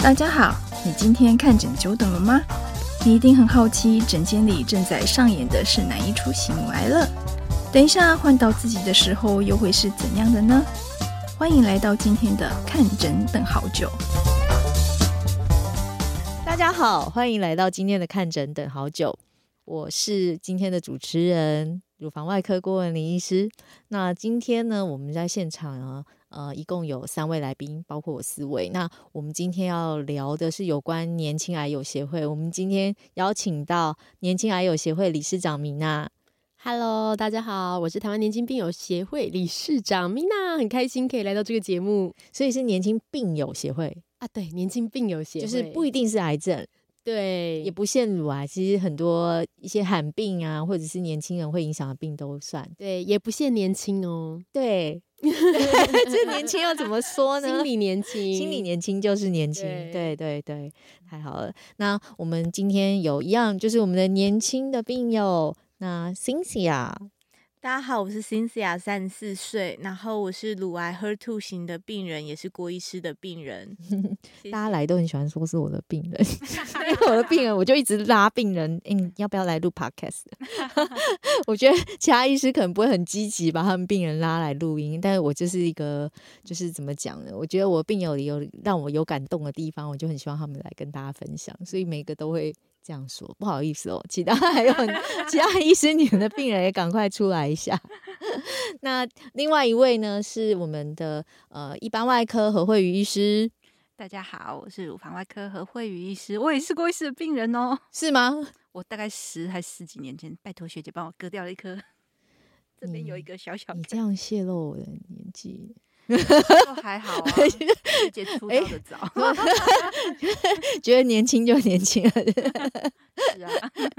大家好，你今天看诊久等了吗？你一定很好奇，诊间里正在上演的是哪一出喜怒哀乐？等一下换到自己的时候，又会是怎样的呢？欢迎来到今天的看诊等好久。大家好，欢迎来到今天的看诊等好久。我是今天的主持人，乳房外科顾问林医师。那今天呢，我们在现场啊，呃，一共有三位来宾，包括我四位。那我们今天要聊的是有关年轻癌友协会。我们今天邀请到年轻癌友协会理事长米娜。Hello，大家好，我是台湾年轻病友协会理事长米娜，很开心可以来到这个节目。所以是年轻病友协会啊，对，年轻病友协会就是不一定是癌症，对，也不限乳癌，其实很多一些罕病啊，或者是年轻人会影响的病都算，对，也不限年轻哦，对，这年轻要怎么说呢？心理年轻，心理年轻就是年轻，对对对，对，太好了。那我们今天有一样，就是我们的年轻的病友。那 Cynthia，大家好，我是 Cynthia，三十四岁，然后我是乳癌 HER2 型的病人，也是郭医师的病人。大家来都很喜欢说是我的病人，因为我的病人，我就一直拉病人，嗯、欸，要不要来录 Podcast？我觉得其他医师可能不会很积极把他们病人拉来录音，但是我就是一个，就是怎么讲呢？我觉得我病友里有让我有感动的地方，我就很希望他们来跟大家分享，所以每个都会。这样说不好意思哦，其他 还有其他医师，你们的病人也赶快出来一下。那另外一位呢，是我们的呃一般外科何惠瑜医师。大家好，我是乳房外科何惠瑜医师，我也是郭医师的病人哦。是吗？我大概十还十几年前，拜托学姐帮我割掉了一颗，这边有一个小小的。你这样泄露我的年纪。都还好啊，直接出道的早，觉得年轻就年轻了。是啊，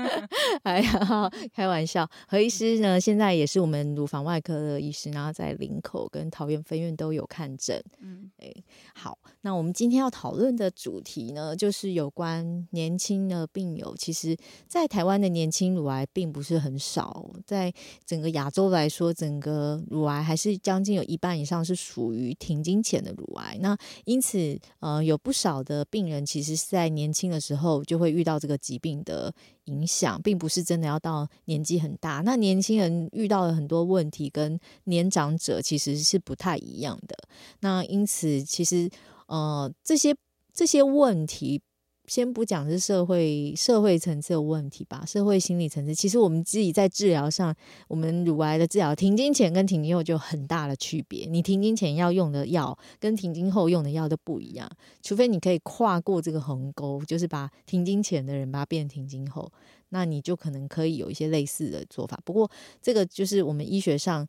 哎呀，开玩笑。何医师呢，现在也是我们乳房外科的医师，然后在林口跟桃园分院都有看诊。嗯，哎，好，那我们今天要讨论的主题呢，就是有关年轻的病友。其实，在台湾的年轻乳癌并不是很少，在整个亚洲来说，整个乳癌还是将近有一半以上是属属于停经前的乳癌。那因此，呃，有不少的病人其实是在年轻的时候就会遇到这个疾病的影响，并不是真的要到年纪很大。那年轻人遇到了很多问题，跟年长者其实是不太一样的。那因此，其实呃，这些这些问题。先不讲是社会社会层次的问题吧，社会心理层次，其实我们自己在治疗上，我们乳癌的治疗，停经前跟停经后就很大的区别。你停经前要用的药，跟停经后用的药都不一样。除非你可以跨过这个鸿沟，就是把停经前的人把它变成停经后，那你就可能可以有一些类似的做法。不过这个就是我们医学上，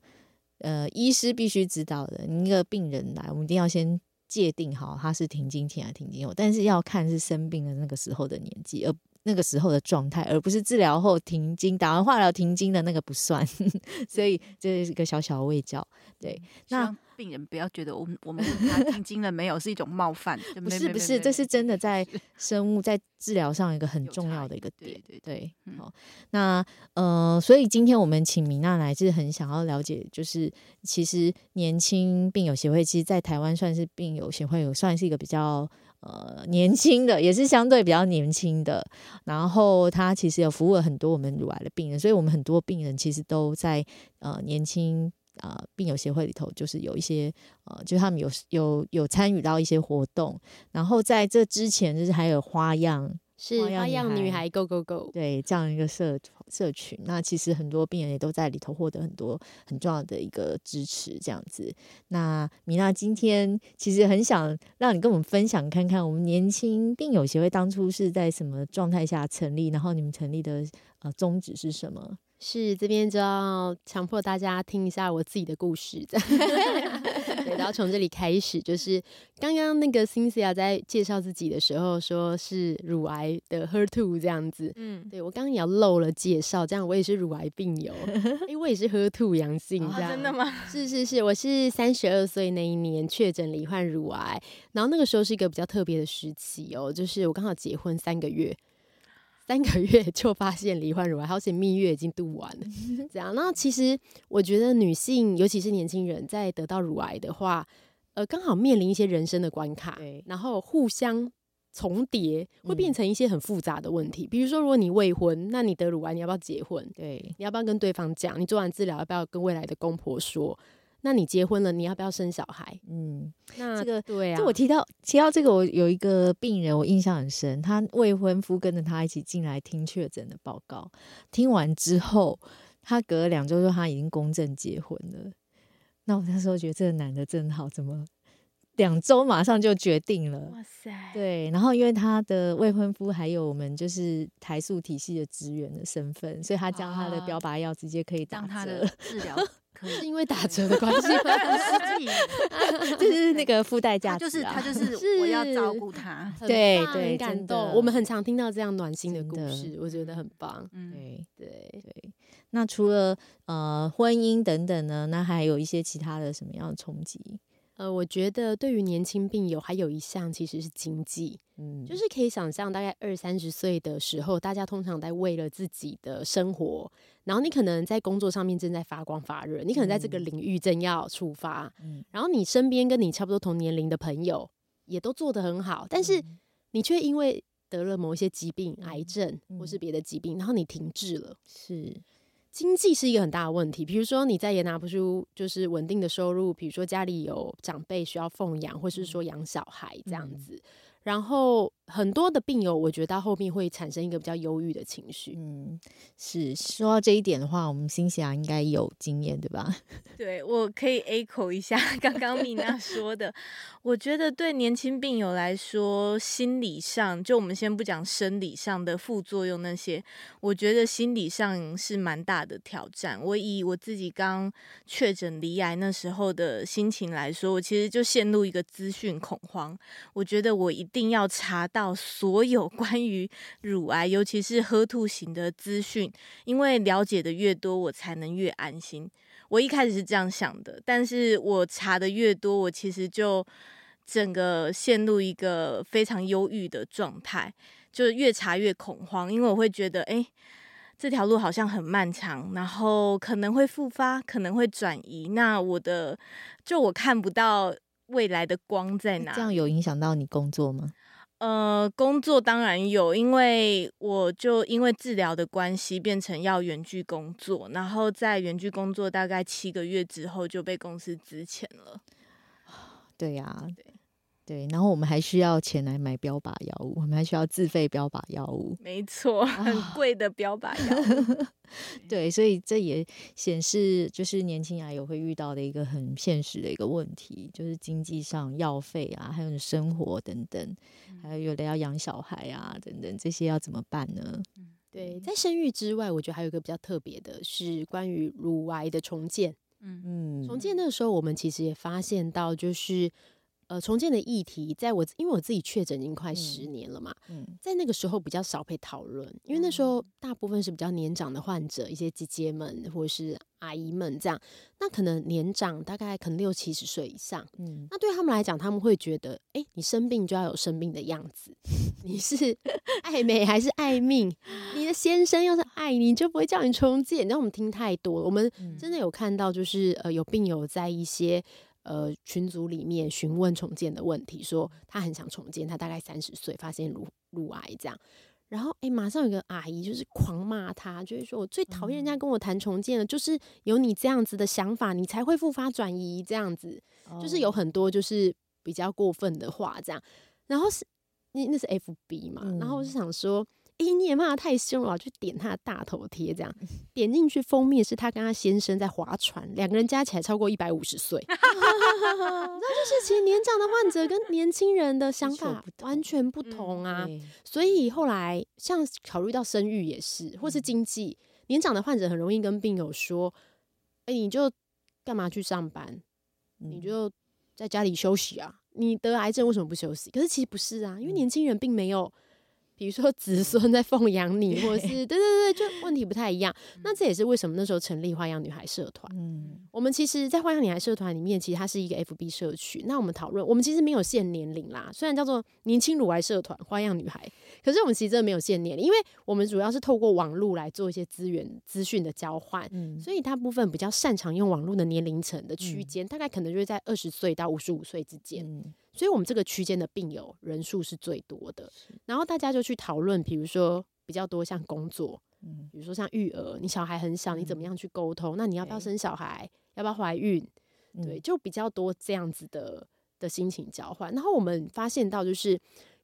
呃，医师必须知道的。你一个病人来，我们一定要先。界定好他是停经前还是停经后，但是要看是生病的那个时候的年纪，而那个时候的状态，而不是治疗后停经、打完化疗停经的那个不算。所以这是一个小小的卫教。对，那。病人不要觉得我们 我们问他停经了没有是一种冒犯，不是不是，这是真的在 生物在治疗上一个很重要的一个点。对对，好，那呃，所以今天我们请米娜来，是很想要了解，就是其实年轻病友协会，其实，在台湾算是病友协会，有算是一个比较呃年轻的，也是相对比较年轻的。然后他其实有服务了很多我们乳癌的病人，所以我们很多病人其实都在呃年轻。啊、呃，病友协会里头就是有一些呃，就是他们有有有参与到一些活动，然后在这之前就是还有花样是花样女孩 Go Go Go 对这样一个社社群，那其实很多病人也都在里头获得很多很重要的一个支持，这样子。那米娜今天其实很想让你跟我们分享看看，我们年轻病友协会当初是在什么状态下成立，然后你们成立的呃宗旨是什么？是这边就要强迫大家听一下我自己的故事，对，然后从这里开始，就是刚刚那个 Cynthia 在介绍自己的时候，说是乳癌的 HER2 这样子，嗯，对我刚刚也要漏了介绍，这样我也是乳癌病友，因为我也是 HER2 阳性，这样、哦、真的吗？是是是，我是三十二岁那一年确诊罹患乳癌，然后那个时候是一个比较特别的时期哦，就是我刚好结婚三个月。三个月 就发现罹患乳癌，好险蜜月已经度完了。这样，那其实我觉得女性，尤其是年轻人，在得到乳癌的话，呃刚好面临一些人生的关卡，然后互相重叠，会变成一些很复杂的问题。嗯、比如说，如果你未婚，那你得乳癌，你要不要结婚？对，你要不要跟对方讲？你做完治疗，要不要跟未来的公婆说？那你结婚了，你要不要生小孩？嗯，那这个对啊。就我提到提到这个，我有一个病人，我印象很深。他未婚夫跟着他一起进来听确诊的报告，听完之后，他隔了两周说他已经公证结婚了。那我那时候觉得这个男的真好，怎么两周马上就决定了？哇塞！对，然后因为他的未婚夫还有我们就是台塑体系的职员的身份，所以他将他的标靶药直接可以打折。他的治疗。是因为打折的关系吗？就是那个附带价值，就是他就是 我要照顾他，对对，感动。我们很常听到这样暖心的故事，我觉得很棒。嗯，对对对。那除了呃婚姻等等呢？那还有一些其他的什么样的冲击？呃，我觉得对于年轻病友，还有一项其实是经济，嗯，就是可以想象，大概二三十岁的时候，大家通常在为了自己的生活，然后你可能在工作上面正在发光发热，你可能在这个领域正要出发，嗯，然后你身边跟你差不多同年龄的朋友也都做得很好，但是你却因为得了某一些疾病，癌症或是别的疾病，然后你停滞了，是。经济是一个很大的问题，比如说你再也拿不出就是稳定的收入，比如说家里有长辈需要奉养，或是说养小孩这样子。嗯然后很多的病友，我觉得到后面会产生一个比较忧郁的情绪。嗯，是说到这一点的话，我们欣霞应该有经验，对吧？对，我可以 echo 一下刚刚米娜说的。我觉得对年轻病友来说，心理上就我们先不讲生理上的副作用那些，我觉得心理上是蛮大的挑战。我以我自己刚确诊罹癌那时候的心情来说，我其实就陷入一个资讯恐慌。我觉得我一一定要查到所有 关于乳癌，尤其是喝吐型的资讯，因为了解的越多，我才能越安心。我一开始是这样想的，但是我查的越多，我其实就整个陷入一个非常忧郁的状态，就越查越恐慌，因为我会觉得，哎，这条路好像很漫长，然后可能会复发，可能会转移，那我的就我看不到。未来的光在哪？这样有影响到你工作吗？呃，工作当然有，因为我就因为治疗的关系变成要远距工作，然后在远距工作大概七个月之后就被公司资遣了。对呀、啊，对。对，然后我们还需要钱来买标靶药物，我们还需要自费标靶药物，没错，很贵的标靶药物。对，所以这也显示，就是年轻癌友会遇到的一个很现实的一个问题，就是经济上药费啊，还有生活等等，还有有的要养小孩啊等等，这些要怎么办呢？对，在生育之外，我觉得还有一个比较特别的是关于乳癌的重建。嗯嗯，重建那个时候，我们其实也发现到，就是。呃，重建的议题，在我因为我自己确诊已经快十年了嘛，嗯，在那个时候比较少被讨论，因为那时候大部分是比较年长的患者，一些姐姐们或者是阿姨们这样，那可能年长大概可能六七十岁以上，嗯，那对他们来讲，他们会觉得，哎，你生病就要有生病的样子，你是 爱美还是爱命？你的先生要是爱你，就不会叫你重建。然后我们听太多了，我们真的有看到，就是呃，有病友在一些。呃，群组里面询问重建的问题，说他很想重建，他大概三十岁，发现乳乳癌这样，然后哎，马上有个阿姨就是狂骂他，就是说我最讨厌人家跟我谈重建了，就是有你这样子的想法，你才会复发转移。这样子，就是有很多就是比较过分的话这样，然后是那那是 FB 嘛，然后我就想说。哎、欸，你也骂他太凶了，就点他的大头贴，这样。点进去封面是他跟他先生在划船，两个人加起来超过一百五十岁。你知道，就是其实年长的患者跟年轻人的想法完全不同啊。嗯、所以后来像考虑到生育也是，或是经济，年长的患者很容易跟病友说：“哎、欸，你就干嘛去上班？你就在家里休息啊？你得癌症为什么不休息？”可是其实不是啊，因为年轻人并没有。比如说子孙在奉养你，或者是对对对，就问题不太一样。那这也是为什么那时候成立花样女孩社团。嗯，我们其实，在花样女孩社团里面，其实它是一个 FB 社区。那我们讨论，我们其实没有限年龄啦，虽然叫做年轻乳癌社团花样女孩，可是我们其实真的没有限年龄，因为我们主要是透过网络来做一些资源资讯的交换。嗯，所以大部分比较擅长用网络的年龄层的区间，大概可能就是在二十岁到五十五岁之间。嗯。所以，我们这个区间的病友人数是最多的。然后大家就去讨论，比如说比较多像工作，嗯，比如说像育儿，你小孩很小，你怎么样去沟通？那你要不要生小孩？要不要怀孕？对，就比较多这样子的的心情交换。然后我们发现到，就是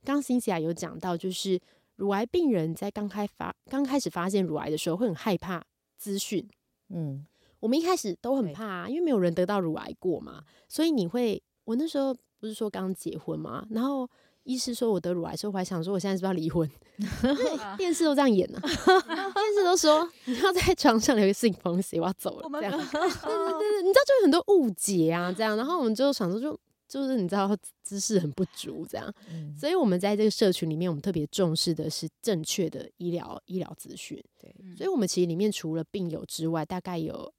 刚刚 Cynthia 有讲到，就是乳癌病人在刚开发刚开始发现乳癌的时候，会很害怕资讯。嗯，我们一开始都很怕啊，因为没有人得到乳癌过嘛，所以你会，我那时候。不是说刚结婚嘛？然后医师说我得乳癌的时候，我还想说我现在是不是要离婚？电视都这样演呢、啊，电视都说你要在床上留一个信封写我要走了，这样对对对，你知道就有很多误解啊，这样。然后我们就想说就就是你知道知识很不足这样，所以我们在这个社群里面，我们特别重视的是正确的医疗医疗资讯。对，所以我们其实里面除了病友之外，大概有。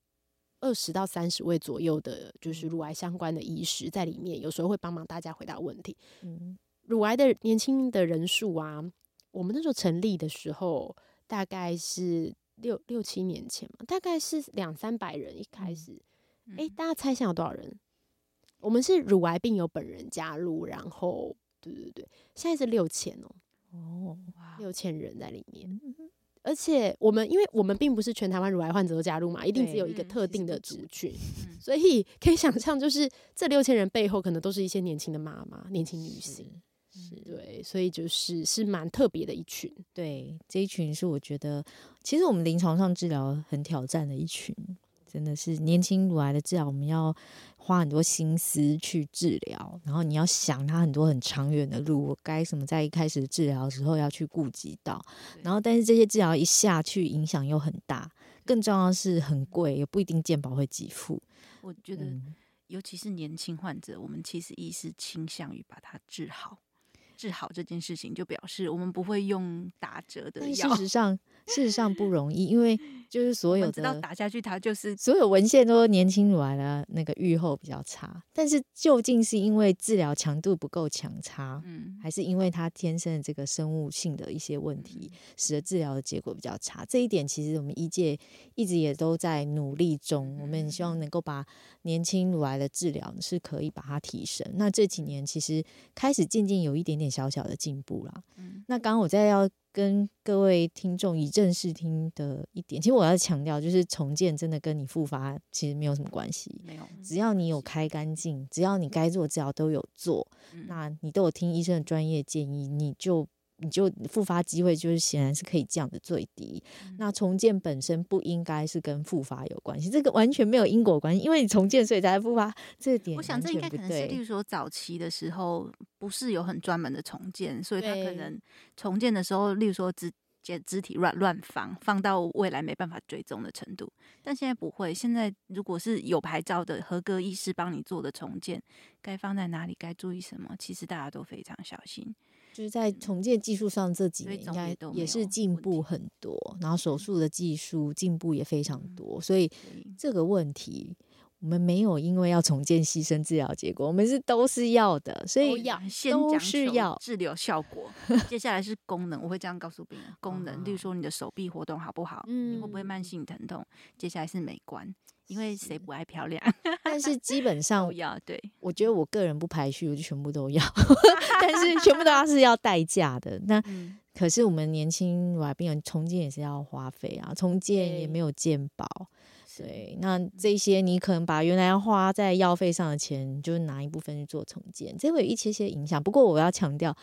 二十到三十位左右的，就是乳癌相关的医师在里面，有时候会帮忙大家回答问题。嗯，乳癌的年轻的人数啊，我们那时候成立的时候，大概是六六七年前嘛，大概是两三百人一开始。哎、嗯欸，大家猜一下有多少人？我们是乳癌病友本人加入，然后对对对，现在是六千哦，哦，六千人在里面。而且我们，因为我们并不是全台湾乳癌患者都加入嘛，一定只有一个特定的族群，嗯、所以可以想象，就是这六千人背后可能都是一些年轻的妈妈、年轻女性，是，是对，所以就是是蛮特别的一群。对，这一群是我觉得，其实我们临床上治疗很挑战的一群。真的是年轻乳癌的治疗，我们要花很多心思去治疗，然后你要想他很多很长远的路，该什么在一开始治疗的时候要去顾及到，然后但是这些治疗一下去影响又很大，更重要的是很贵，也不一定健保会给付。我觉得，尤其是年轻患者，我们其实医师倾向于把它治好。治好这件事情，就表示我们不会用打折的药。事实上，事实上不容易，因为就是所有的知道打下去，它就是所有文献都说年轻乳癌的那个预后比较差。但是究竟是因为治疗强度不够强差，嗯，还是因为它天生的这个生物性的一些问题，使得治疗的结果比较差？这一点其实我们医界一直也都在努力中。我们希望能够把年轻乳癌的治疗是可以把它提升。那这几年其实开始渐渐有一点点。小小的进步啦。嗯，那刚刚我在要跟各位听众以正视听的一点，其实我要强调，就是重建真的跟你复发其实没有什么关系，没有，只要你有开干净，只要你该做治疗都有做，那你都有听医生的专业建议，你就。你就复发机会就是显然是可以降的最低。嗯、那重建本身不应该是跟复发有关系，这个完全没有因果关系，因为你重建所以才复发，这个点我想这应该可能是，例如说早期的时候不是有很专门的重建，所以他可能重建的时候，例如说肢肢体乱乱放，放到未来没办法追踪的程度。但现在不会，现在如果是有牌照的合格医师帮你做的重建，该放在哪里，该注意什么，其实大家都非常小心。就是在重建技术上这几年应该也是进步很多，然后手术的技术进步也非常多，所以这个问题我们没有因为要重建牺牲治疗结果，我们是都是要的，所以都要先讲治疗效果，接下来是功能，我会这样告诉病人，功能，例如说你的手臂活动好不好，你会不会慢性疼痛，接下来是美观。因为谁不爱漂亮？但是基本上要对，我觉得我个人不排序，我就全部都要。但是全部都要是要代价的。那、嗯、可是我们年轻乳癌病人重建也是要花费啊，重建也没有健保。对，那这些你可能把原来要花在药费上的钱，就拿一部分去做重建，这会有一些些影响。不过我要强调，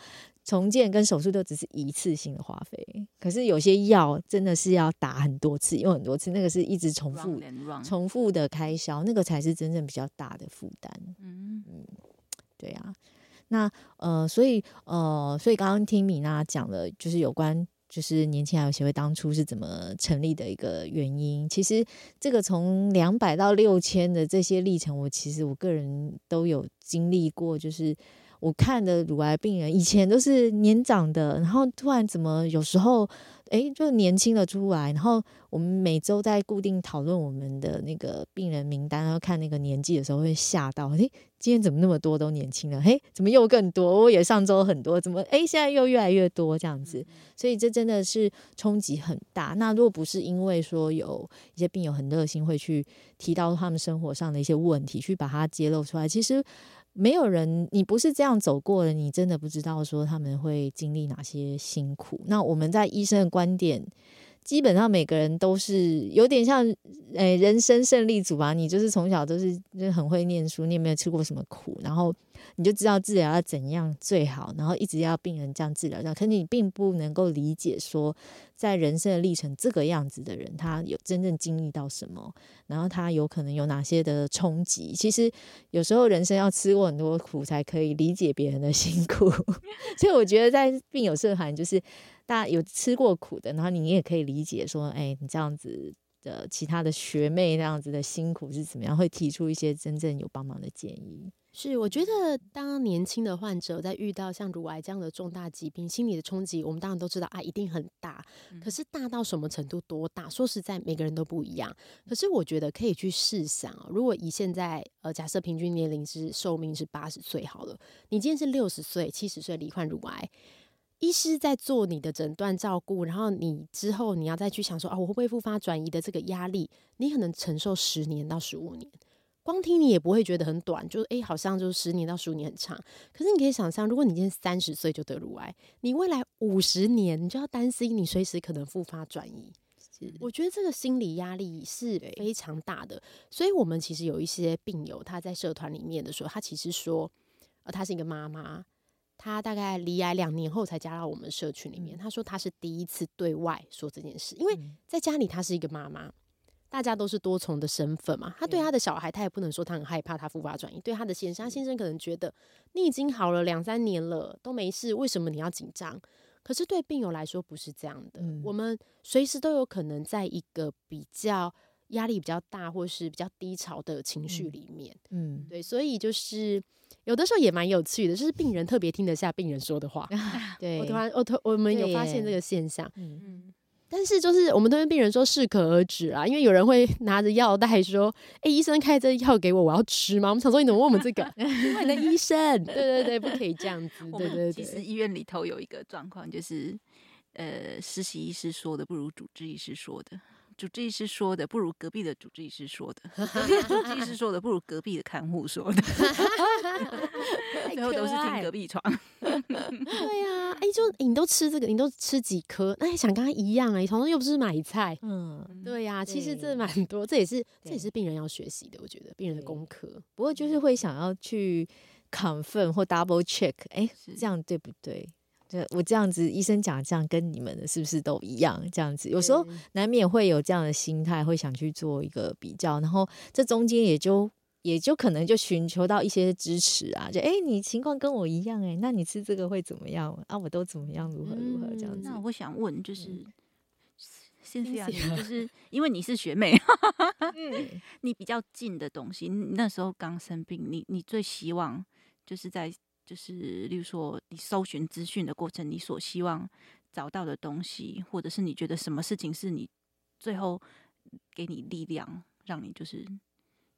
重建跟手术都只是一次性的花费，可是有些药真的是要打很多次，用很多次，那个是一直重复、重复的开销，那个才是真正比较大的负担。嗯嗯，对啊，那呃，所以呃，所以刚刚听米娜讲了，就是有关。就是年轻癌友协会当初是怎么成立的一个原因。其实这个从两百到六千的这些历程，我其实我个人都有经历过。就是我看的乳癌病人以前都是年长的，然后突然怎么有时候。哎，就年轻了出来，然后我们每周在固定讨论我们的那个病人名单，然后看那个年纪的时候会吓到，哎，今天怎么那么多都年轻了？嘿，怎么又更多？我也上周很多，怎么哎现在又越来越多这样子？所以这真的是冲击很大。那如果不是因为说有一些病友很热心会去提到他们生活上的一些问题，去把它揭露出来，其实。没有人，你不是这样走过的，你真的不知道说他们会经历哪些辛苦。那我们在医生的观点，基本上每个人都是有点像，诶，人生胜利组吧。你就是从小都是就很会念书，你也没有吃过什么苦？然后。你就知道治疗要怎样最好，然后一直要病人这样治疗，这样，可你并不能够理解说，在人生的历程这个样子的人，他有真正经历到什么，然后他有可能有哪些的冲击。其实有时候人生要吃过很多苦，才可以理解别人的 辛苦。所以我觉得在病友社团，就是大家有吃过苦的，然后你也可以理解说，哎，你这样子的其他的学妹那样子的辛苦是怎么样，会提出一些真正有帮忙的建议。是，我觉得当年轻的患者在遇到像乳癌这样的重大疾病，心理的冲击，我们当然都知道啊，一定很大。可是大到什么程度，多大？说实在，每个人都不一样。可是我觉得可以去试想啊，如果以现在呃，假设平均年龄是寿命是八十岁好了，你今天是六十岁、七十岁罹患乳癌，医师在做你的诊断照顾，然后你之后你要再去想说啊，我会不会复发转移的这个压力，你可能承受十年到十五年。光听你也不会觉得很短，就是诶，好像就是十年到十五年很长。可是你可以想象，如果你今天三十岁就得乳癌，你未来五十年你就要担心你随时可能复发转移。是，我觉得这个心理压力是非常大的。所以我们其实有一些病友，他在社团里面的时候，他其实说，呃，他是一个妈妈，他大概离癌两年后才加到我们社群里面。他说他是第一次对外说这件事，因为在家里他是一个妈妈。大家都是多重的身份嘛，他对他的小孩，他也不能说他很害怕他复发转移。对他的先生，他先生可能觉得你已经好了两三年了，都没事，为什么你要紧张？可是对病友来说不是这样的，嗯、我们随时都有可能在一个比较压力比较大或是比较低潮的情绪里面。嗯，对，所以就是有的时候也蛮有趣的，就是病人特别听得下病人说的话。对，我突然我突 我们有发现这个现象。嗯嗯。但是就是我们都跟病人说适可而止啊，因为有人会 拿着药袋说：“哎、欸，医生开这药给我，我要吃吗？”我们想说你怎么问我们这个？因为你的医生，对对对，不可以这样子。对对对，其实医院里头有一个状况，就是呃，实习医师说的不如主治医师说的。主治医师说的不如隔壁的主治医师说的，隔壁的主治医师说的不如隔壁的看护说的，最后都是听隔壁床。对呀、啊，哎、欸，就、欸、你都吃这个，你都吃几颗？那、欸、想跟他一样哎、欸，同样又不是买菜。嗯，对呀、啊，其实这蛮多，这也是这也是病人要学习的，我觉得病人的功课。不过就是会想要去 confirm 或 double check，哎、欸，这样对不对？我这样子，医生讲这样跟你们的是不是都一样？这样子有时候难免会有这样的心态，会想去做一个比较，然后这中间也就也就可能就寻求到一些支持啊，就哎、欸，你情况跟我一样哎、欸，那你吃这个会怎么样啊？我都怎么样，如何如何这样子。那我想问，就是先这样，就是因为你是学妹，嗯，你比较近的东西，你那时候刚生病，你你最希望就是在。就是，例如说，你搜寻资讯的过程，你所希望找到的东西，或者是你觉得什么事情是你最后给你力量，让你就是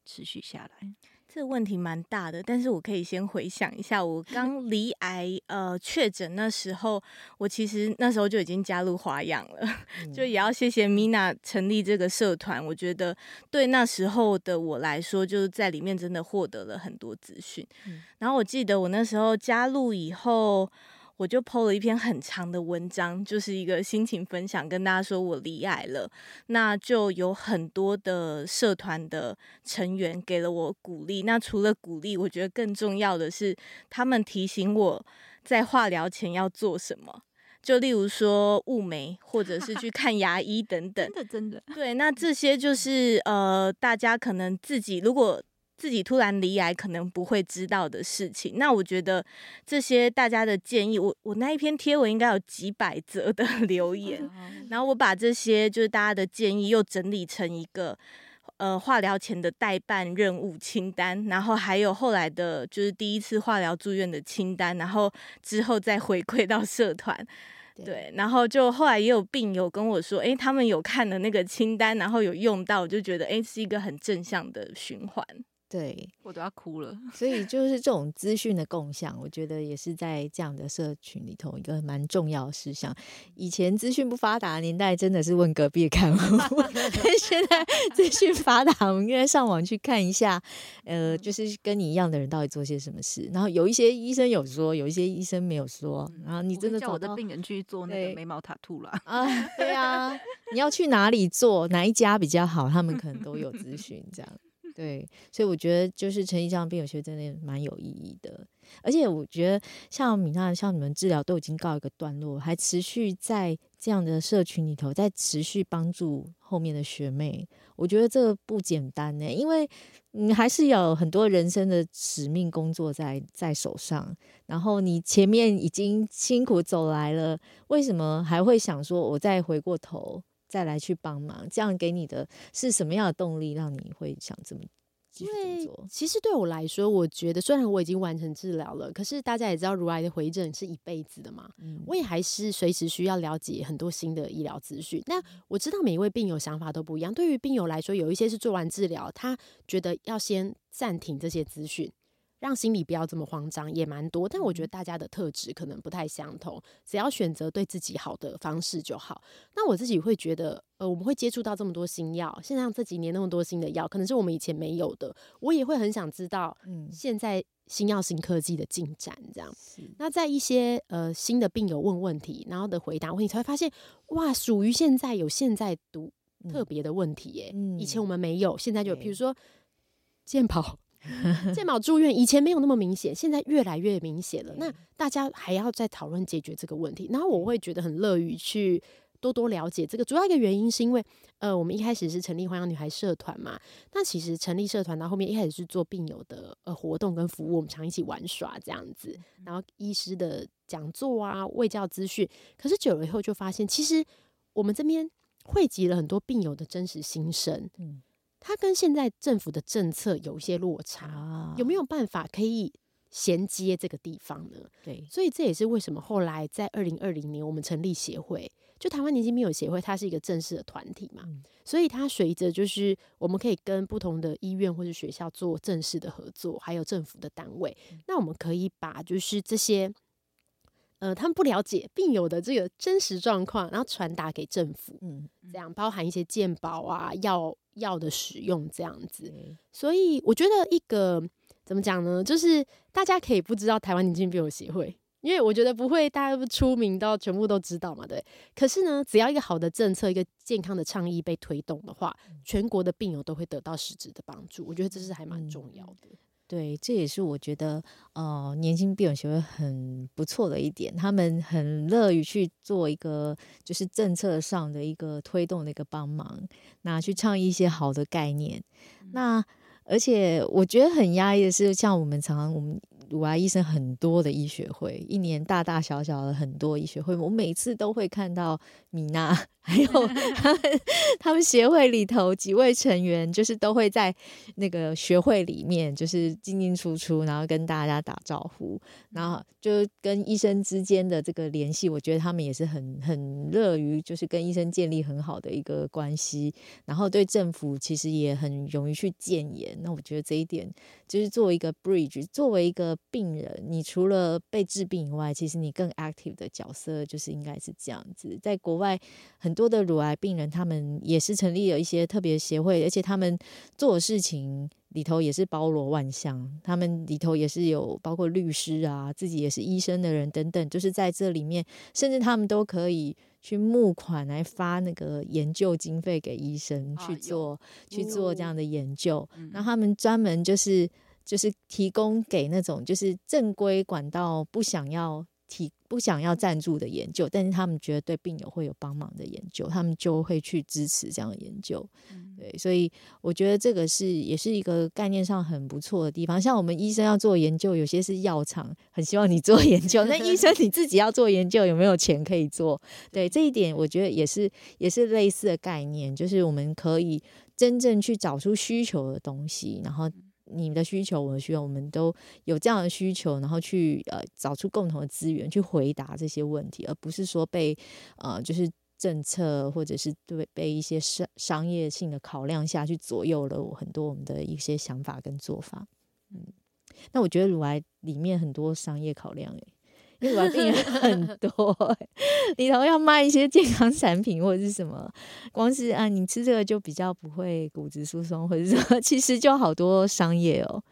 持续下来。这个问题蛮大的，但是我可以先回想一下，我 刚罹癌呃确诊那时候，我其实那时候就已经加入华养了，嗯、就也要谢谢 Mina 成立这个社团，我觉得对那时候的我来说，就是在里面真的获得了很多资讯。嗯、然后我记得我那时候加入以后。我就 po 了一篇很长的文章，就是一个心情分享，跟大家说我离癌了。那就有很多的社团的成员给了我鼓励。那除了鼓励，我觉得更重要的是，他们提醒我在化疗前要做什么。就例如说雾眉，或者是去看牙医等等。真的，真的。对，那这些就是呃，大家可能自己如果。自己突然离癌可能不会知道的事情，那我觉得这些大家的建议，我我那一篇贴文应该有几百则的 留言，然后我把这些就是大家的建议又整理成一个呃化疗前的代办任务清单，然后还有后来的就是第一次化疗住院的清单，然后之后再回馈到社团。对，然后就后来也有病友跟我说，诶，他们有看的那个清单，然后有用到，我就觉得，诶，是一个很正向的循环。对，我都要哭了。所以就是这种资讯的共享，我觉得也是在这样的社群里头一个蛮重要的事项。以前资讯不发达的年代，真的是问隔壁看护，但现在资讯发达，我们应该上网去看一下，呃，就是跟你一样的人到底做些什么事。然后有一些医生有说，有一些医生没有说。然后你真的叫我的病人去做那个眉毛塔兔了啊？对啊，你要去哪里做？哪一家比较好？他们可能都有咨询 这样。对，所以我觉得就是成立这样病友协会真的蛮有意义的，而且我觉得像米娜，像你们治疗都已经告一个段落，还持续在这样的社群里头，在持续帮助后面的学妹，我觉得这个不简单呢，因为你还是有很多人生的使命工作在在手上，然后你前面已经辛苦走来了，为什么还会想说我再回过头？再来去帮忙，这样给你的是什么样的动力，让你会想这么做？其实对我来说，我觉得虽然我已经完成治疗了，可是大家也知道，如来的回诊是一辈子的嘛。嗯，我也还是随时需要了解很多新的医疗资讯。那我知道每一位病友想法都不一样。对于病友来说，有一些是做完治疗，他觉得要先暂停这些资讯。让心里不要这么慌张，也蛮多。但我觉得大家的特质可能不太相同，只要选择对自己好的方式就好。那我自己会觉得，呃，我们会接触到这么多新药，现在这几年那么多新的药，可能是我们以前没有的。我也会很想知道，嗯，现在新药新科技的进展这样。嗯、那在一些呃新的病友问问题，然后的回答问题，才会发现，哇，属于现在有现在独特别的问题耶、嗯。以前我们没有，现在就比如说健保。健保住院以前没有那么明显，现在越来越明显了。那大家还要再讨论解决这个问题，然后我会觉得很乐于去多多了解这个。主要一个原因是因为，呃，我们一开始是成立欢阳女孩社团嘛，那其实成立社团到后面一开始是做病友的呃活动跟服务，我们常一起玩耍这样子，然后医师的讲座啊、卫教资讯。可是久了以后就发现，其实我们这边汇集了很多病友的真实心声。嗯。它跟现在政府的政策有一些落差，啊，有没有办法可以衔接这个地方呢？对，所以这也是为什么后来在二零二零年我们成立协会，就台湾年轻病友协会，它是一个正式的团体嘛，嗯，所以它随着就是我们可以跟不同的医院或者学校做正式的合作，还有政府的单位，嗯，那我们可以把就是这些。呃，他们不了解病友的这个真实状况，然后传达给政府，嗯，这样包含一些健保啊、药药的使用这样子。所以我觉得一个怎么讲呢，就是大家可以不知道台湾年轻病友协会，因为我觉得不会大家都出名到全部都知道嘛，对。可是呢，只要一个好的政策、一个健康的倡议被推动的话，全国的病友都会得到实质的帮助。我觉得这是还蛮重要的。嗯对，这也是我觉得，呃，年轻病友协会很不错的一点，他们很乐于去做一个，就是政策上的一个推动的一个帮忙，那去倡议一些好的概念。嗯、那而且我觉得很压抑的是，像我们常常我们。乳癌医生很多的医学会，一年大大小小的很多医学会，我每次都会看到米娜，还有 他们他们协会里头几位成员，就是都会在那个学会里面，就是进进出出，然后跟大家打招呼，然后就跟医生之间的这个联系，我觉得他们也是很很乐于，就是跟医生建立很好的一个关系，然后对政府其实也很勇于去建言。那我觉得这一点就是作为一个 bridge，作为一个。病人，你除了被治病以外，其实你更 active 的角色就是应该是这样子。在国外，很多的乳癌病人，他们也是成立了一些特别协会，而且他们做的事情里头也是包罗万象。他们里头也是有包括律师啊，自己也是医生的人等等，就是在这里面，甚至他们都可以去募款来发那个研究经费给医生去做，啊、去做这样的研究。那、嗯、他们专门就是。就是提供给那种就是正规管道不想要提不想要赞助的研究，但是他们觉得对病友会有帮忙的研究，他们就会去支持这样的研究。对，所以我觉得这个是也是一个概念上很不错的地方。像我们医生要做研究，有些是药厂很希望你做研究，那医生你自己要做研究，有没有钱可以做？对，这一点我觉得也是也是类似的概念，就是我们可以。真正去找出需求的东西，然后你的需求，我的需求，我们都有这样的需求，然后去呃找出共同的资源去回答这些问题，而不是说被呃就是政策或者是对被一些商商业性的考量下去左右了我很多我们的一些想法跟做法。嗯，那我觉得如来里面很多商业考量诶。因为病人 很多，里头要卖一些健康产品或者是什么，光是啊，你吃这个就比较不会骨质疏松，或者什么，其实就好多商业哦。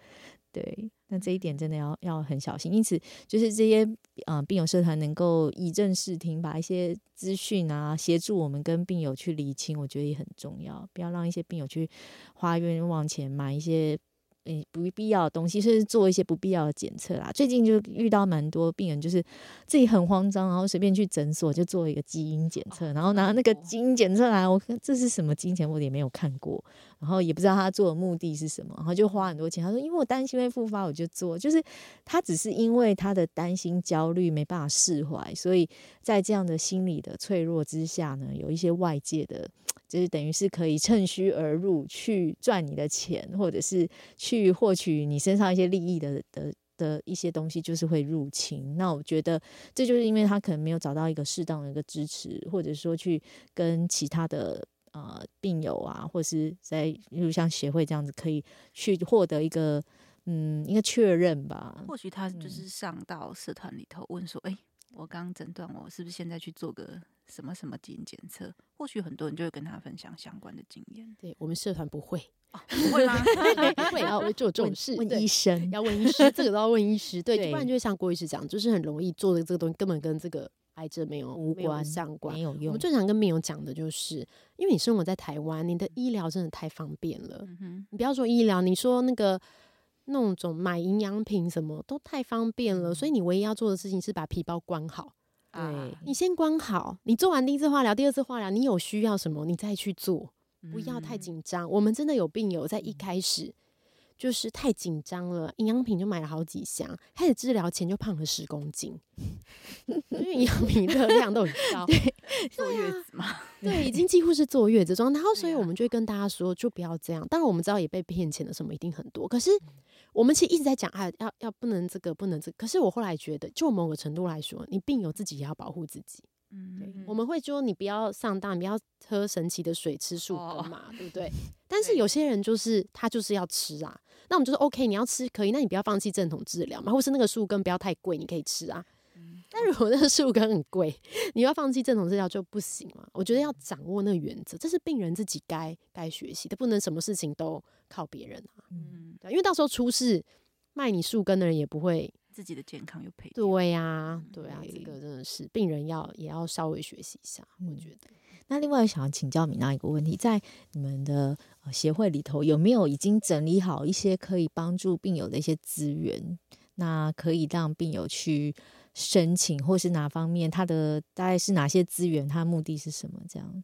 对，那这一点真的要要很小心。因此，就是这些啊、呃、病友社团能够以正视听，把一些资讯啊协助我们跟病友去理清，我觉得也很重要。不要让一些病友去花冤枉钱买一些。诶，不必要的东西，甚至做一些不必要的检测啦。最近就遇到蛮多病人，就是自己很慌张，然后随便去诊所就做一个基因检测，然后拿那个基因检测来，我看这是什么基因检测，我也没有看过，然后也不知道他做的目的是什么，然后就花很多钱。他说，因为我担心会复发，我就做。就是他只是因为他的担心、焦虑没办法释怀，所以在这样的心理的脆弱之下呢，有一些外界的。就是等于是可以趁虚而入去赚你的钱，或者是去获取你身上一些利益的的的一些东西，就是会入侵。那我觉得这就是因为他可能没有找到一个适当的一个支持，或者说去跟其他的呃病友啊，或者是在例如像协会这样子，可以去获得一个嗯一个确认吧。或许他就是上到社团里头问说：“哎、嗯欸，我刚诊断我是不是现在去做个？”什么什么基因检测，或许很多人就会跟他分享相关的经验。对，我们社团不会，哦、不会吗？不会，要做这种事。问医生，要问医师，这个都要问医师。对，不然就会像郭医师讲，就是很容易做的这个东西根本跟这个癌症没有无关、相关，没有用。我们最常跟病友讲的就是，因为你生活在台湾，你的医疗真的太方便了。嗯，你不要说医疗，你说那个那种买营养品什么都太方便了，所以你唯一要做的事情是把皮包关好。对，你先关好，你做完第一次化疗、第二次化疗，你有需要什么，你再去做，不要太紧张。嗯、我们真的有病友在一开始就是太紧张了，营养品就买了好几箱，开始治疗前就胖了十公斤，因为营养品热 量都很高。对，坐月子嘛，对，已经几乎是坐月子状。然后，所以我们就会跟大家说，就不要这样。当然，我们知道也被骗钱的什么一定很多，可是。我们其实一直在讲啊，要要不能这个不能这个，可是我后来觉得，就某个程度来说，你病友自己也要保护自己。嗯，对，我们会说你不要上当，你不要喝神奇的水，吃树根嘛，哦、对不对？但是有些人就是他就是要吃啊，那我们就说 OK，你要吃可以，那你不要放弃正统治疗嘛，或是那个树根不要太贵，你可以吃啊。但如果那个树根很贵，你要放弃正统治疗就不行嘛。我觉得要掌握那个原则，这是病人自己该该学习的，不能什么事情都靠别人啊。嗯，对，因为到时候出事，卖你树根的人也不会自己的健康又赔。对呀、啊，对啊，这个真的是病人要也要稍微学习一下。我觉得。那另外想要请教米娜一个问题，在你们的协会里头有没有已经整理好一些可以帮助病友的一些资源？那可以让病友去。申请或是哪方面，他的大概是哪些资源？他的目的是什么？这样，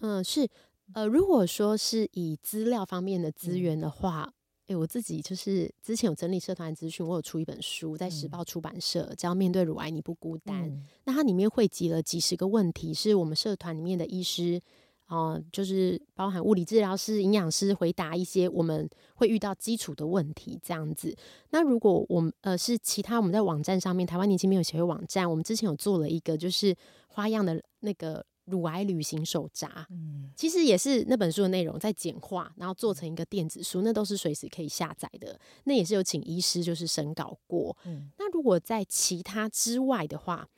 嗯，是呃，如果说是以资料方面的资源的话，哎、嗯欸，我自己就是之前有整理社团资讯，我有出一本书在时报出版社，叫《面对乳癌你不孤单》。嗯、那它里面汇集了几十个问题，是我们社团里面的医师。哦、呃，就是包含物理治疗师、营养师回答一些我们会遇到基础的问题，这样子。那如果我们呃是其他我们在网站上面，台湾年轻没有协会网站，我们之前有做了一个就是花样的那个乳癌旅行手札，嗯，其实也是那本书的内容在简化，然后做成一个电子书，那都是随时可以下载的。那也是有请医师就是审稿过。嗯，那如果在其他之外的话，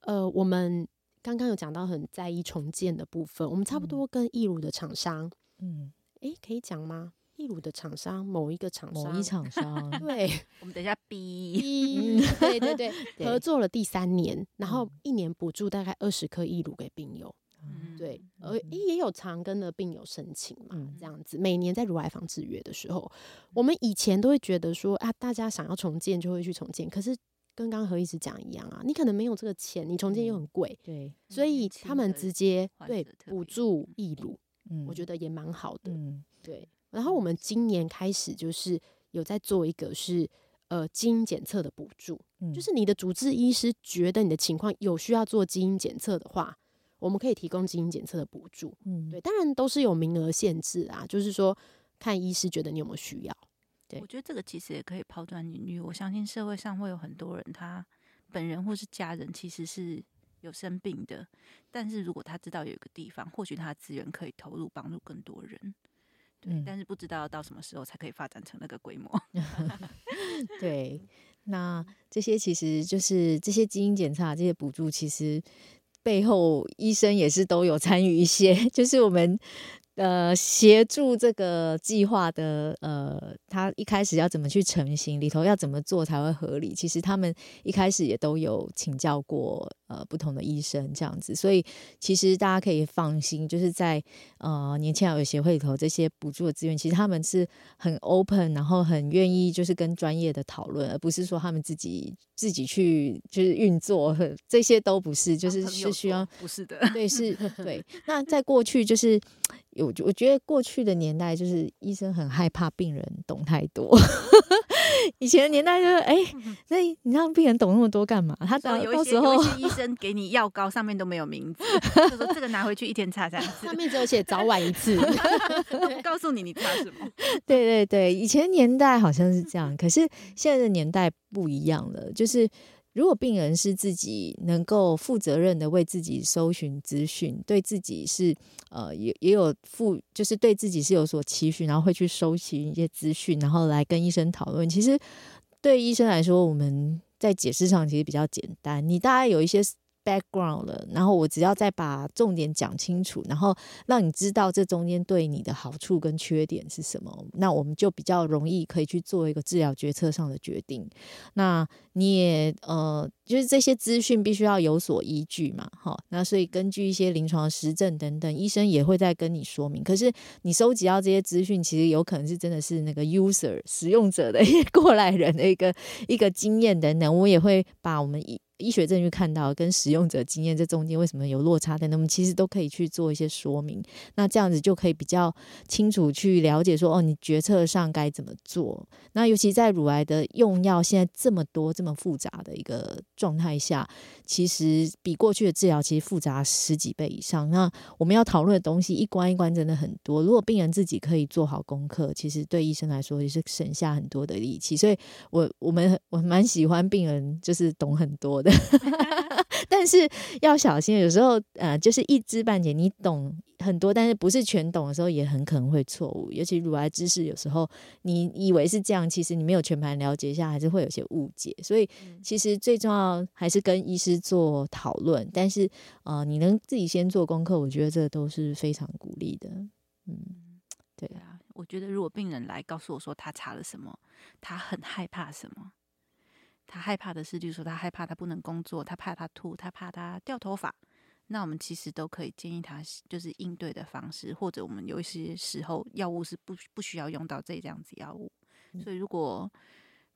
呃，我们。刚刚有讲到很在意重建的部分，我们差不多跟义乳的厂商，嗯，诶、欸，可以讲吗？义乳的厂商，某一个厂商，某一厂商，对，我们等一下逼，逼，对对对，合作了第三年，然后一年补助大概二十颗义乳给病友，嗯、对，而、欸、也有常跟的病友申请嘛，嗯、这样子，每年在乳癌防治月的时候，我们以前都会觉得说啊，大家想要重建就会去重建，可是。跟刚刚何医师讲一样啊，你可能没有这个钱，你重建又很贵，对，所以他们直接对补助义乳，嗯，我觉得也蛮好的，嗯，对。然后我们今年开始就是有在做一个是呃基因检测的补助，就是你的主治医师觉得你的情况有需要做基因检测的话，我们可以提供基因检测的补助。嗯，对，当然都是有名额限制啊，就是说看医师觉得你有没有需要。对，我觉得这个其实也可以抛砖引玉。我相信社会上会有很多人，他本人或是家人其实是有生病的，但是如果他知道有一个地方，或许他的资源可以投入帮助更多人。对，嗯、但是不知道到什么时候才可以发展成那个规模。对，那这些其实就是这些基因检查、这些补助，其实背后医生也是都有参与一些，就是我们。呃，协助这个计划的呃，他一开始要怎么去成型，里头要怎么做才会合理？其实他们一开始也都有请教过呃不同的医生这样子，所以其实大家可以放心，就是在呃年轻癌友协会里头这些补助的资源，其实他们是很 open，然后很愿意就是跟专业的讨论，而不是说他们自己自己去就是运作，这些都不是，就是是需要不是的，对，是，对。那在过去就是。我我觉得过去的年代就是医生很害怕病人懂太多，以前的年代就是哎，那、欸、你让病人懂那么多干嘛？他到到时候有一些 医生给你药膏上面都没有名字，就说这个拿回去一天擦三次，上面只有写早晚一次，不告诉你你擦什么。对对对，以前年代好像是这样，可是现在的年代不一样了，就是。如果病人是自己能够负责任的为自己搜寻资讯，对自己是呃也也有负，就是对自己是有所期许，然后会去收集一些资讯，然后来跟医生讨论。其实对医生来说，我们在解释上其实比较简单。你大概有一些。Background 了，然后我只要再把重点讲清楚，然后让你知道这中间对你的好处跟缺点是什么，那我们就比较容易可以去做一个治疗决策上的决定。那你也呃，就是这些资讯必须要有所依据嘛，好，那所以根据一些临床实证等等，医生也会再跟你说明。可是你收集到这些资讯，其实有可能是真的是那个 user 使用者的一个过来人的一个一个经验等等，我也会把我们一。医学证据看到跟使用者经验这中间为什么有落差的，那么其实都可以去做一些说明。那这样子就可以比较清楚去了解说，哦，你决策上该怎么做。那尤其在乳癌的用药现在这么多、这么复杂的一个状态下，其实比过去的治疗其实复杂十几倍以上。那我们要讨论的东西一关一关真的很多。如果病人自己可以做好功课，其实对医生来说也是省下很多的力气。所以我我们我蛮喜欢病人就是懂很多的。但是要小心，有时候呃，就是一知半解。你懂很多，但是不是全懂的时候，也很可能会错误。尤其乳癌知识，有时候你以为是这样，其实你没有全盘了解一下，还是会有些误解。所以其实最重要还是跟医师做讨论。但是呃，你能自己先做功课，我觉得这都是非常鼓励的。嗯，对啊，我觉得如果病人来告诉我说他查了什么，他很害怕什么。他害怕的是，就是说他害怕他不能工作，他怕他吐，他怕他掉头发。那我们其实都可以建议他，就是应对的方式，或者我们有一些时候药物是不不需要用到这这样子药物。所以如果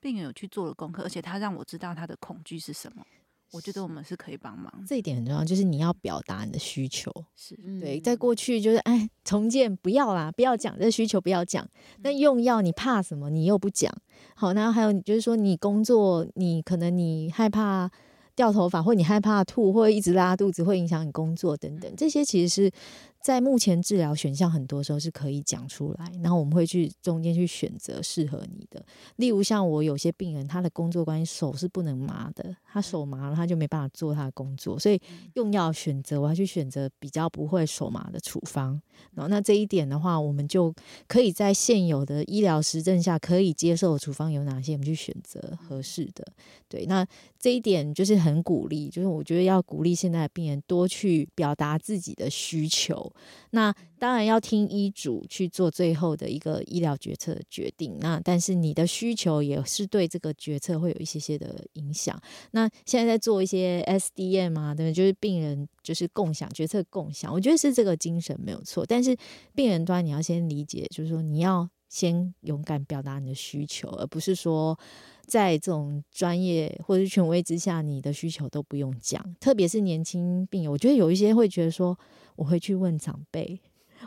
病人有去做了功课，而且他让我知道他的恐惧是什么。我觉得我们是可以帮忙，这一点很重要，就是你要表达你的需求。是对，在过去就是哎，重建不要啦，不要讲这需求，不要讲。那用药你怕什么？你又不讲。好，那还有就是说，你工作你可能你害怕掉头发，或你害怕吐，或一直拉肚子，会影响你工作等等。这些其实是。在目前治疗选项很多时候是可以讲出来，然后我们会去中间去选择适合你的。例如像我有些病人，他的工作关系手是不能麻的，他手麻了他就没办法做他的工作，所以用药选择我要去选择比较不会手麻的处方。然后那这一点的话，我们就可以在现有的医疗实证下可以接受的处方有哪些，我们去选择合适的。对，那这一点就是很鼓励，就是我觉得要鼓励现在的病人多去表达自己的需求。那当然要听医嘱去做最后的一个医疗决策决定。那但是你的需求也是对这个决策会有一些些的影响。那现在在做一些 SDM 啊，对，就是病人就是共享决策共享，我觉得是这个精神没有错。但是病人端你要先理解，就是说你要先勇敢表达你的需求，而不是说。在这种专业或者是权威之下，你的需求都不用讲。特别是年轻病友，我觉得有一些会觉得说，我会去问长辈，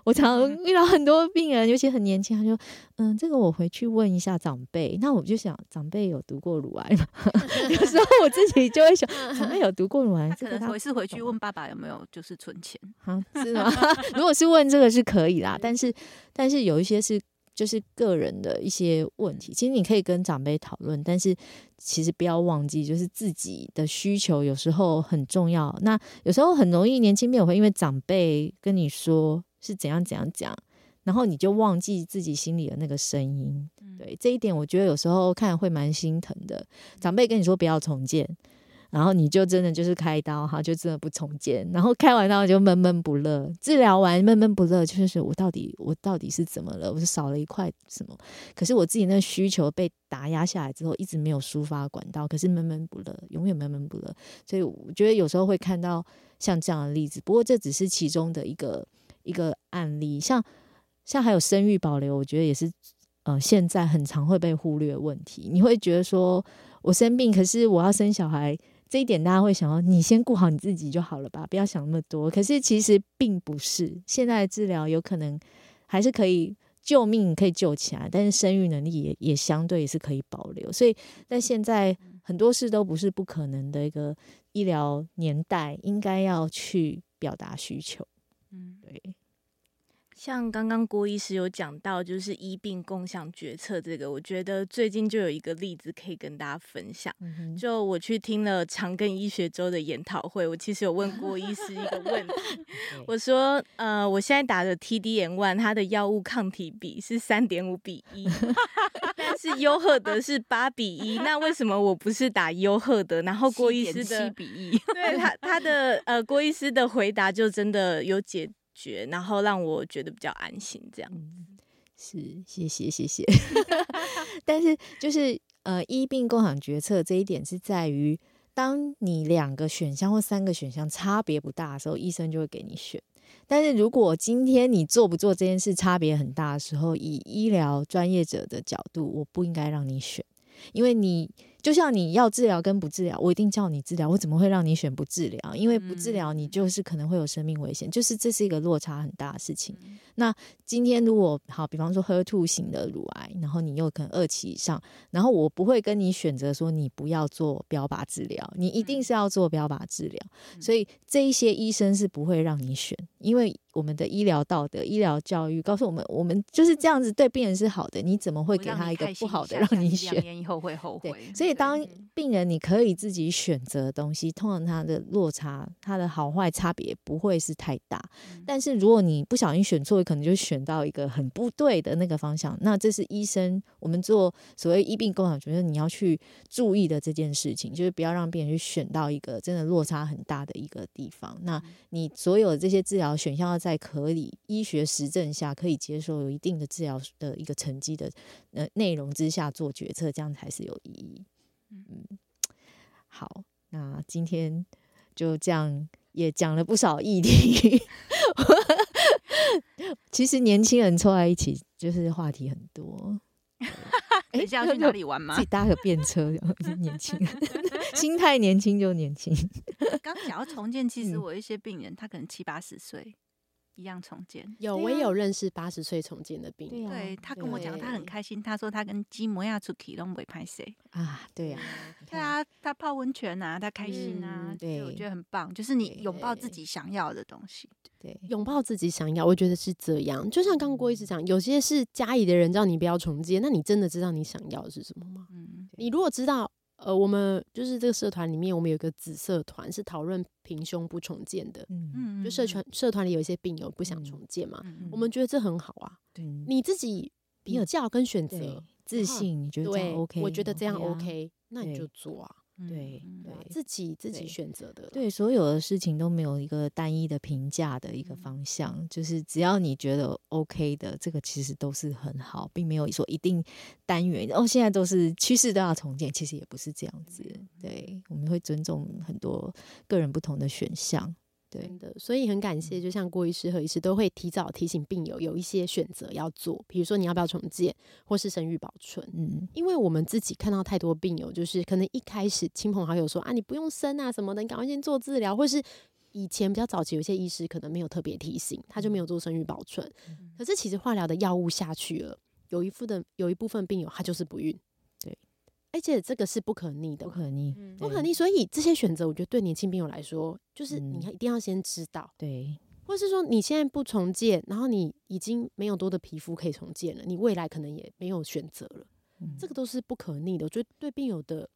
我常遇到很多病人，尤其很年轻，他说：“嗯，这个我回去问一下长辈。”那我就想，长辈有读过乳癌吗？有时候我自己就会想，长辈有读过乳癌，可能回是回去问爸爸有没有就是存钱啊？是吗？如果是问这个是可以啦，但是但是有一些是。就是个人的一些问题，其实你可以跟长辈讨论，但是其实不要忘记，就是自己的需求有时候很重要。那有时候很容易年轻朋友会因为长辈跟你说是怎样怎样讲，然后你就忘记自己心里的那个声音。对，这一点，我觉得有时候看会蛮心疼的。长辈跟你说不要重建。然后你就真的就是开刀哈，就真的不重建。然后开完刀就闷闷不乐，治疗完闷闷不乐，就是我到底我到底是怎么了？我是少了一块什么？可是我自己那需求被打压下来之后，一直没有抒发管道，可是闷闷不乐，永远闷闷不乐。所以我觉得有时候会看到像这样的例子，不过这只是其中的一个一个案例。像像还有生育保留，我觉得也是呃现在很常会被忽略的问题。你会觉得说我生病，可是我要生小孩。这一点大家会想到，你先顾好你自己就好了吧，不要想那么多。可是其实并不是，现在的治疗有可能还是可以救命，可以救起来，但是生育能力也也相对也是可以保留。所以在现在很多事都不是不可能的一个医疗年代，应该要去表达需求。嗯，对。像刚刚郭医师有讲到，就是医病共享决策这个，我觉得最近就有一个例子可以跟大家分享。就我去听了长庚医学周的研讨会，我其实有问郭医师一个问题，我说：呃，我现在打的 T-DM1，它的药物抗体比是三点五比一，但是优赫德是八比一，那为什么我不是打优赫德？然后郭医师的七比一，对他他的呃郭医师的回答就真的有解。然后让我觉得比较安心，这样、子、是谢谢谢谢。但是就是呃，医病共享决策这一点是在于，当你两个选项或三个选项差别不大的时候，医生就会给你选。但是如果今天你做不做这件事差别很大的时候，以医疗专业者的角度，我不应该让你选，因为你。就像你要治疗跟不治疗，我一定叫你治疗，我怎么会让你选不治疗？因为不治疗，你就是可能会有生命危险，就是这是一个落差很大的事情。那今天如果好，比方说 HER2 型的乳癌，然后你又可能二期以上，然后我不会跟你选择说你不要做标靶治疗，你一定是要做标靶治疗。所以这一些医生是不会让你选，因为我们的医疗道德、医疗教育告诉我们，我们就是这样子对病人是好的，你怎么会给他一个不好的让你选？两年以后会后悔。所以。所以，当病人你可以自己选择的东西，通常他的落差、他的好坏差别不会是太大。但是，如果你不小心选错，可能就选到一个很不对的那个方向。那这是医生我们做所谓医病共享，觉得你要去注意的这件事情，就是不要让病人去选到一个真的落差很大的一个地方。那你所有的这些治疗选项要在可以医学实证下可以接受、有一定的治疗的一个成绩的呃内容之下做决策，这样才是有意义。嗯，好，那今天就这样也讲了不少议题。其实年轻人凑在一起就是话题很多。哎，是要去哪里玩吗？自己搭个便车，年轻，心态年轻就年轻。刚想要重建，其实我一些病人，他可能七八十岁。一样重建有，我也有认识八十岁重建的病人，对，他跟我讲，他很开心。他说他跟鸡模亚出去都没拍谁啊，对呀，对啊，他泡温泉啊，他开心啊，对，我觉得很棒。就是你拥抱自己想要的东西，对，拥抱自己想要，我觉得是这样。就像刚刚郭医师讲，有些是家里的人叫你不要重建，那你真的知道你想要的是什么吗？嗯，你如果知道。呃，我们就是这个社团里面，我们有一个紫社团，是讨论平胸不重建的。嗯，就社团社团里有一些病友不想重建嘛，嗯、我们觉得这很好啊。对，你自己比较跟选择自信，你觉得这样 OK？我觉得这样 OK，啊，那你就做啊。对对，自己自己选择的。对，所有的事情都没有一个单一的评价的一个方向，嗯、就是只要你觉得 OK 的，这个其实都是很好，并没有说一定单元哦。现在都是趋势都要重建，其实也不是这样子。对，我们会尊重很多个人不同的选项。对的，所以很感谢，就像郭医师和医师都会提早提醒病友有一些选择要做，比如说你要不要重建，或是生育保存。嗯，因为我们自己看到太多病友，就是可能一开始亲朋好友说啊，你不用生啊什么的，你赶快先做治疗，或是以前比较早期，有些医师可能没有特别提醒，他就没有做生育保存。嗯、可是其实化疗的药物下去了，有一部分有一部分病友他就是不孕，对，而且这个是不可逆的，不可逆，不可逆。所以这些选择，我觉得对年轻病友来说，就是你一定要先知道，对，或是说你现在不重建，然后你已经没有多的皮肤可以重建了，你未来可能也没有选择了，嗯、这个都是不可逆的。我觉得对病友的。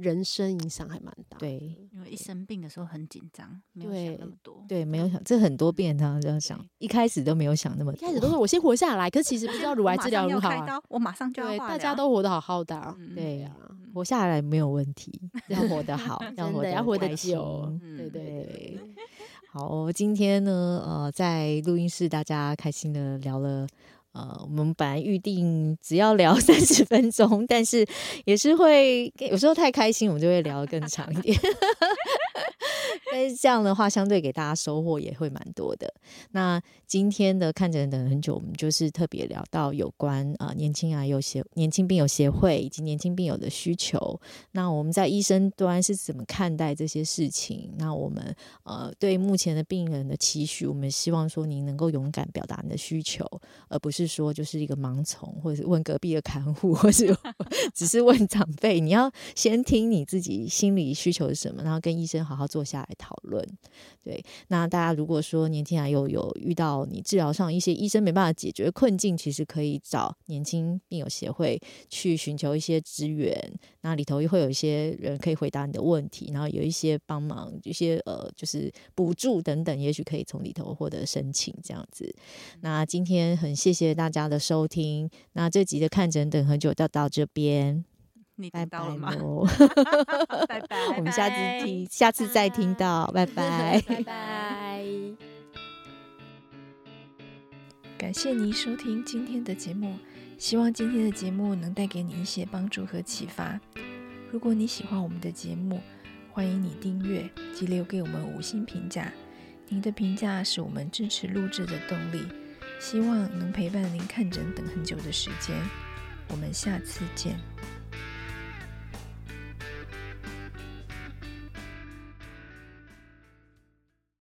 人生影响还蛮大，对，因为一生病的时候很紧张，没有想那么多，对，没有想，这很多病人常常这样想，一开始都没有想那么多，一开始都是 我先活下来，可是其实不知道乳癌治疗如何啊，我马上就要，大家都活得好好的，对呀，活下来没有问题，要活得好，要活得要活得久，对对对，好，今天呢，呃，在录音室大家开心的聊了。呃，我们本来预定只要聊 三十分钟，但是也是会有时候太开心，我们就会聊得更长一点。但是这样的话，相对给大家收获也会蛮多的。那今天的看诊等很久，我们就是特别聊到有关呃年轻癌友协年轻病友协会以及年轻病友的需求。那我们在医生端是怎么看待这些事情？那我们呃对目前的病人的期许，我们希望说您能够勇敢表达你的需求，而不是说就是一个盲从，或者是问隔壁的看护，或是 只是问长辈。你要先听你自己心理需求是什么，然后跟医生好好坐下来讨论，对。那大家如果说年轻癌友有，有遇到你治疗上一些医生没办法解决困境，其实可以找年轻病友协会去寻求一些资源。那里头也会有一些人可以回答你的问题，然后有一些帮忙，一些呃就是补助等等，也许可以从里头获得申请这样子。那今天很谢谢大家的收听，那这集的看诊等很久就到这边。拜拜了吗？拜拜，我们下次听，下次再听到，拜拜，拜拜。感谢您收听今天的节目，希望今天的节目能带给你一些帮助和启发。如果你喜欢我们的节目，欢迎你订阅及留给我们五星评价。您的评价是我们支持录制的动力。希望能陪伴您看诊等很久的时间。我们下次见。